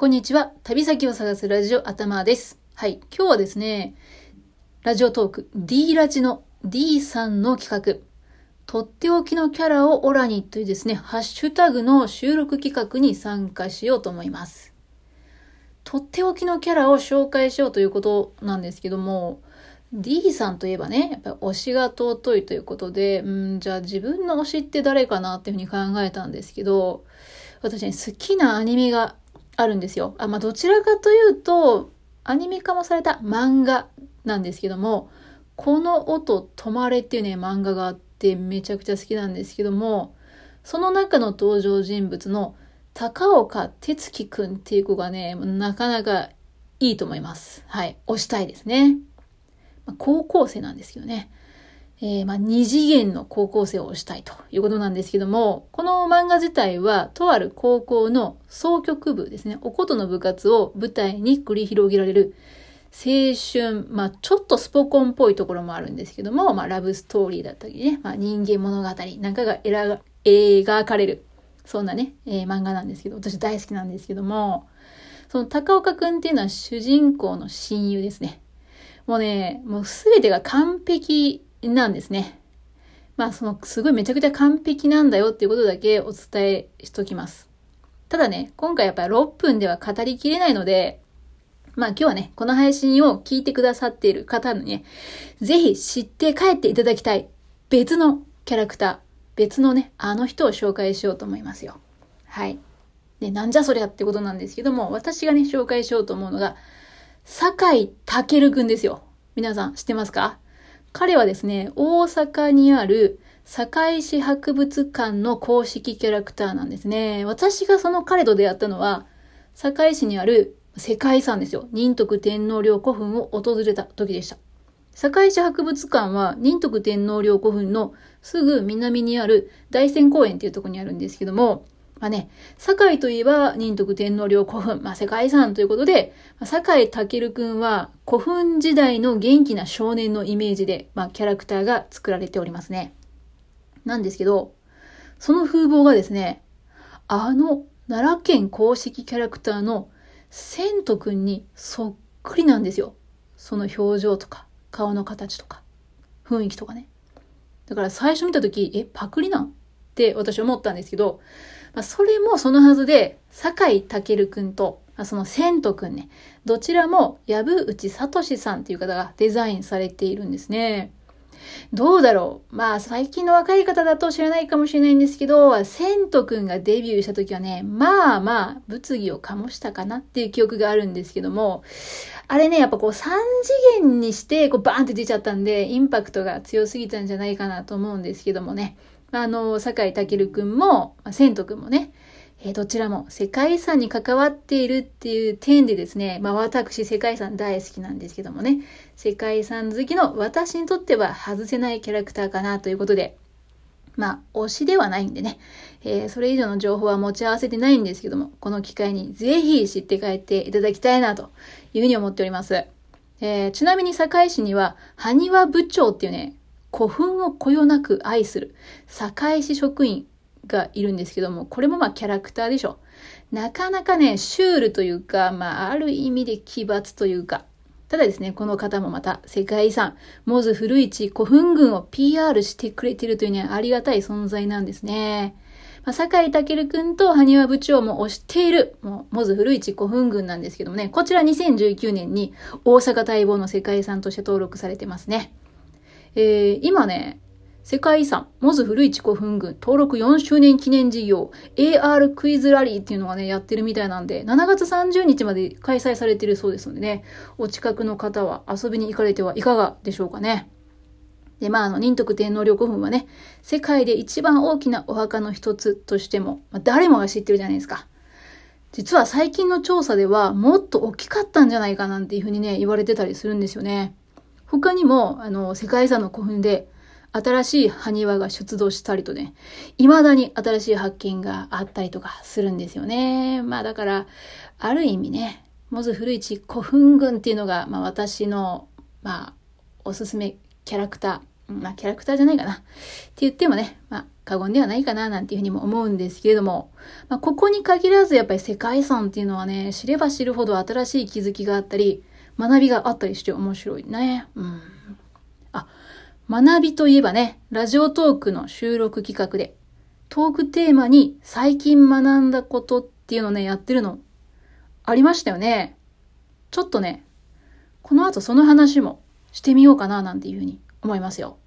こんにちは。旅先を探すラジオ頭です。はい。今日はですね、ラジオトーク D ラジの D さんの企画、とっておきのキャラをオラにというですね、ハッシュタグの収録企画に参加しようと思います。とっておきのキャラを紹介しようということなんですけども、D さんといえばね、やっぱ推しが尊いということで、うん、じゃあ自分の推しって誰かなっていうふうに考えたんですけど、私ね、好きなアニメがあるんですよ。あ、まあ、どちらかというと、アニメ化もされた漫画なんですけども、この音止まれっていうね、漫画があってめちゃくちゃ好きなんですけども、その中の登場人物の高岡哲樹くんっていう子がね、なかなかいいと思います。はい。押したいですね。まあ、高校生なんですけどね。えー、まあ、二次元の高校生をしたいということなんですけども、この漫画自体は、とある高校の総局部ですね、おことの部活を舞台に繰り広げられる青春、まあ、ちょっとスポコンっぽいところもあるんですけども、まあ、ラブストーリーだったりね、まあ、人間物語なんかが描かれる、そんなね、えー、漫画なんですけど、私大好きなんですけども、その高岡くんっていうのは主人公の親友ですね。もうね、もうすべてが完璧なんですね。まあ、その、すごいめちゃくちゃ完璧なんだよっていうことだけお伝えしときます。ただね、今回やっぱり6分では語りきれないので、まあ今日はね、この配信を聞いてくださっている方にね、ぜひ知って帰っていただきたい別のキャラクター、別のね、あの人を紹介しようと思いますよ。はい。で、なんじゃそりゃってことなんですけども、私がね、紹介しようと思うのが、酒井健くんですよ。皆さん知ってますか？彼はですね、大阪にある堺市博物館の公式キャラクターなんですね。私がその彼と出会ったのは、堺市にある世界遺産ですよ。仁徳天皇陵古墳を訪れた時でした。堺市博物館は仁徳天皇陵古墳のすぐ南にある大仙公園っていうところにあるんですけども、まあね、堺といえば仁徳天皇陵古墳、まあ世界遺産ということで、まあ、堺健くんは古墳時代の元気な少年のイメージで、まあキャラクターが作られておりますね。なんですけど、その風貌がですね、あの奈良県公式キャラクターの千とくんにそっくりなんですよ。その表情とか、顔の形とか、雰囲気とかね。だから最初見たとき、え、パクリなん？って私思ったんですけど、まあ、それもそのはずで、酒井健くんと、まあ、その千とくんね、どちらも藪内聡さんっていう方がデザインされているんですね。どうだろう？まあ最近の若い方だと知らないかもしれないんですけど、セント君がデビューした時はね、まあまあ物議を醸したかなっていう記憶があるんですけども、あれね、やっぱこう3次元にしてこうバーンって出ちゃったんで、インパクトが強すぎたんじゃないかなと思うんですけどもね。あの、酒井健くんも、千斗くんもね、えー、どちらも世界遺産に関わっているっていう点でですね、まあ私世界遺産大好きなんですけどもね、世界遺産好きの私にとっては外せないキャラクターかなということで、まあ推しではないんでね、えー、それ以上の情報は持ち合わせてないんですけども、この機会にぜひ知って帰っていただきたいなというふうに思っております。えー、ちなみに堺市には、埴輪部長っていうね、古墳をこよなく愛する堺市職員がいるんですけども、これもまあキャラクターでしょ。なかなかね、シュールというか、まあある意味で奇抜というか、ただですね、この方もまた世界遺産、モズ古市古墳群を PR してくれているというね、ありがたい存在なんですね。まあ、酒井健くんと埴輪部長も推している、もう、モズ古市古墳群なんですけどもね、こちら2019年に大阪待望の世界遺産として登録されてますね。えー、今ね、世界遺産、モズ古市古墳群登録4周年記念事業 AR クイズラリーっていうのがね、やってるみたいなんで、7月30日まで開催されてるそうですのでね、お近くの方は遊びに行かれてはいかがでしょうかね。で、まあ、あの、仁徳天皇陵古墳はね、世界で一番大きなお墓の一つとしても、まあ、誰もが知ってるじゃないですか。実は最近の調査では、もっと大きかったんじゃないかなんていうふうにね、言われてたりするんですよね。他にも、あの、世界遺産の古墳で、新しい埴輪が出土したりとね、未だに新しい発見があったりとかするんですよね。まあだから、ある意味ね、モズ古市古墳群っていうのが、まあ私の、まあ、おすすめキャラクター。まあ、キャラクターじゃないかな。って言ってもね、まあ、過言ではないかな、なんていうふうにも思うんですけれども、まあ、ここに限らずやっぱり世界遺産っていうのはね、知れば知るほど新しい気づきがあったり、学びがあったりして面白いね。うん。あ、学びといえばね、ラジオトークの収録企画で、トークテーマに最近学んだことっていうのね、やってるの、ありましたよね。ちょっとね、この後その話もしてみようかななんていうふうに思いますよ。